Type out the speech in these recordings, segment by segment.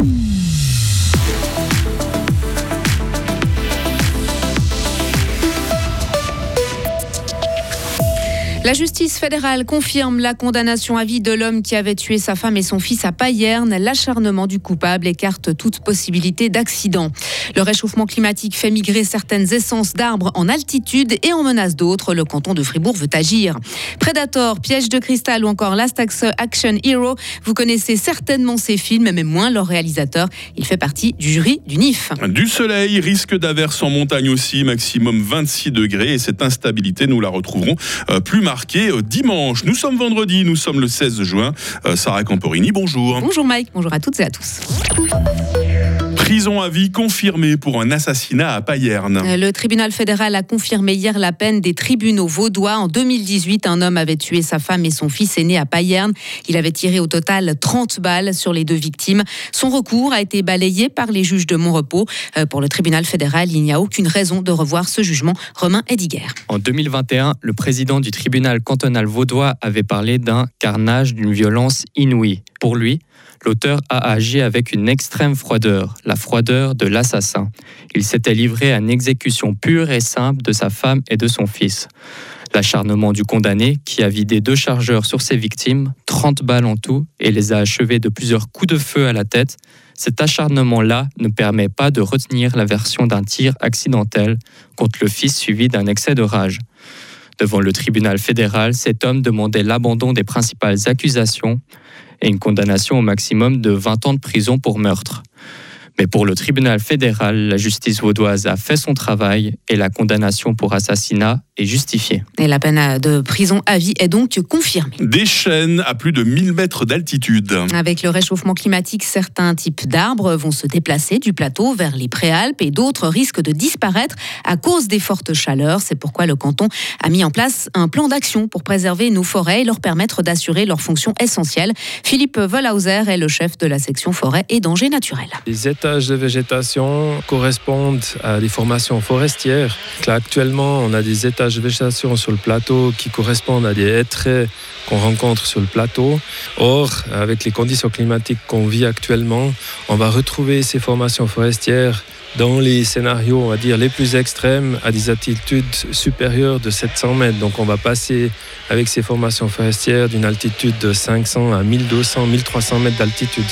Mm-hmm. La justice fédérale confirme la condamnation à vie de l'homme qui avait tué sa femme et son fils à Payerne. L'acharnement du coupable écarte toute possibilité d'accident. Le réchauffement climatique fait migrer certaines essences d'arbres en altitude et en menace d'autres. Le canton de Fribourg veut agir. Predator, Piège de cristal ou encore Last Action Hero, vous connaissez certainement ces films, mais moins leur réalisateur. Il fait partie du jury du NIF. Du soleil, risque d'averse en montagne aussi, maximum 26 degrés. Et cette instabilité, nous la retrouverons euh, plus marqué euh, dimanche. Nous sommes vendredi, nous sommes le 16 juin. Euh, Sarah Camporini, bonjour. Bonjour Mike, bonjour à toutes et à tous. Prison à vie confirmée pour un assassinat à Payerne. Euh, le tribunal fédéral a confirmé hier la peine des tribunaux vaudois. En 2018, un homme avait tué sa femme et son fils aîné à Payerne. Il avait tiré au total 30 balles sur les deux victimes. Son recours a été balayé par les juges de Montrepos. Euh, pour le tribunal fédéral, il n'y a aucune raison de revoir ce jugement. Romain Ediger. En 2021, le président du tribunal cantonal vaudois avait parlé d'un carnage d'une violence inouïe. Pour lui, l'auteur a agi avec une extrême froideur, la froideur de l'assassin. Il s'était livré à une exécution pure et simple de sa femme et de son fils. L'acharnement du condamné, qui a vidé deux chargeurs sur ses victimes, 30 balles en tout, et les a achevés de plusieurs coups de feu à la tête, cet acharnement-là ne permet pas de retenir la version d'un tir accidentel contre le fils suivi d'un excès de rage. Devant le tribunal fédéral, cet homme demandait l'abandon des principales accusations et une condamnation au maximum de 20 ans de prison pour meurtre. Mais pour le tribunal fédéral, la justice vaudoise a fait son travail et la condamnation pour assassinat est justifiée. Et la peine de prison à vie est donc confirmée. Des chaînes à plus de 1000 mètres d'altitude. Avec le réchauffement climatique, certains types d'arbres vont se déplacer du plateau vers les préalpes et d'autres risquent de disparaître à cause des fortes chaleurs. C'est pourquoi le canton a mis en place un plan d'action pour préserver nos forêts et leur permettre d'assurer leurs fonctions essentielles. Philippe Vollhauser est le chef de la section forêt et dangers naturels de végétation correspondent à des formations forestières. Là, actuellement, on a des étages de végétation sur le plateau qui correspondent à des hêtres qu'on rencontre sur le plateau. Or, avec les conditions climatiques qu'on vit actuellement, on va retrouver ces formations forestières dans les scénarios, on va dire, les plus extrêmes, à des altitudes supérieures de 700 mètres. Donc on va passer avec ces formations forestières d'une altitude de 500 à 1200, 1300 mètres d'altitude.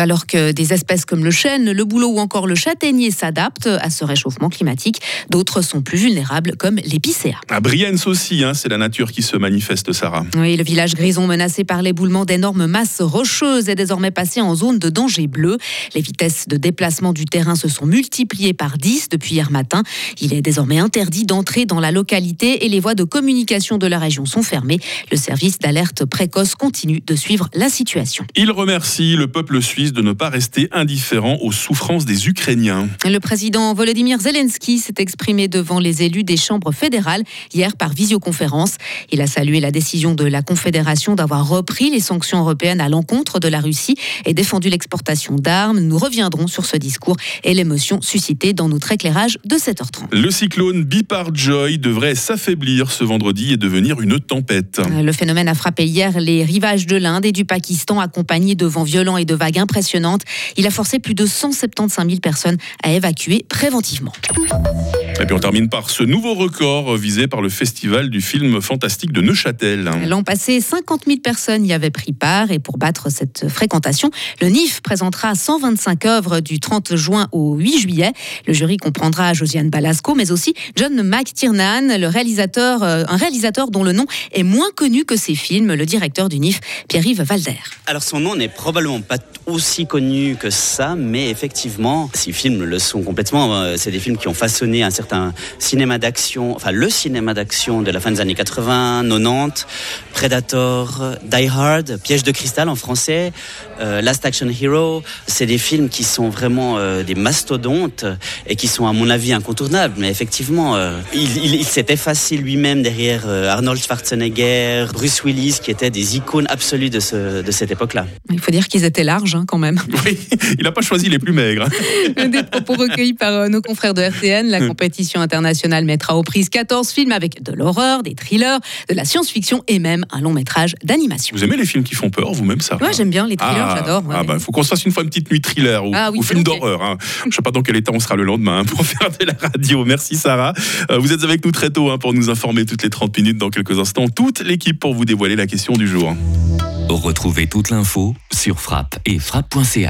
Alors que des espèces comme le chêne, le bouleau ou encore le châtaignier s'adaptent à ce réchauffement climatique, d'autres sont plus vulnérables comme l'épicéa. À Brienz aussi, hein, c'est la nature qui se manifeste, Sarah. Oui, le village grison menacé par l'éboulement d'énormes masses rocheuses est désormais passé en zone de danger bleu. Les vitesses de déplacement du terrain se sont multipliées par 10 depuis hier matin. Il est désormais interdit d'entrer dans la localité et les voies de communication de la région sont fermées. Le service d'alerte précoce continue de suivre la situation. Il remercie le peuple suisse de ne pas rester indifférent aux souffrances des Ukrainiens. Le président Volodymyr Zelensky s'est exprimé devant les élus des chambres fédérales hier par visioconférence. Il a salué la décision de la Confédération d'avoir repris les sanctions européennes à l'encontre de la Russie et défendu l'exportation d'armes. Nous reviendrons sur ce discours et l'émotion suscitée dans notre éclairage de 7h30. Le cyclone Joy devrait s'affaiblir ce vendredi et devenir une tempête. Le phénomène a frappé hier les rivages de l'Inde et du Pakistan accompagné de vents violents et de vagues Il a forcé plus de 175 000 personnes à évacuer préventivement. Et puis on termine par ce nouveau record visé par le Festival du film fantastique de Neuchâtel. L'an passé, 50 000 personnes y avaient pris part et pour battre cette fréquentation, le NIF présentera 125 œuvres du 30 juin au 8 juillet. Le jury comprendra Josiane Balasco, mais aussi John McTiernan, le réalisateur, euh, un réalisateur dont le nom est moins connu que ses films, le directeur du NIF, Pierre-Yves Valder. Alors son nom n'est probablement pas aussi connu que ça, mais effectivement, ces films le sont complètement. Euh, c'est des films qui ont façonné un certain un cinéma d'action, enfin le cinéma d'action de la fin des années 80, 90, Predator, Die Hard, Piège de cristal en français, euh, Last Action Hero. C'est des films qui sont vraiment euh, des mastodontes et qui sont à mon avis incontournables. Mais effectivement, euh, il, s'est effacé lui-même derrière Arnold Schwarzenegger, Bruce Willis, qui étaient des icônes absolues de, ce, de cette époque-là. Il faut dire qu'ils étaient larges hein, quand même. Oui, il n'a pas choisi les plus maigres. Des propos recueillis par nos confrères de RTN, la compétition compétition internationale mettra aux prises 14 films avec de l'horreur, des thrillers, de la science-fiction et même un long métrage d'animation. Vous aimez les films qui font peur, vous-même, ça Ouais, j'aime bien les thrillers, Ah, j'adore. ouais. Ah bah, faut qu'on se fasse une fois une petite nuit thriller ou, Ah oui, ou film d'horreur. Hein. Je sais pas dans quel état on sera le lendemain hein, pour faire de la radio. Merci Sarah. Euh, vous êtes avec nous très tôt hein, pour nous informer toutes les 30 minutes. Dans quelques instants, toute l'équipe pour vous dévoiler la question du jour. Retrouvez toute l'info sur frappe et frappe.ch.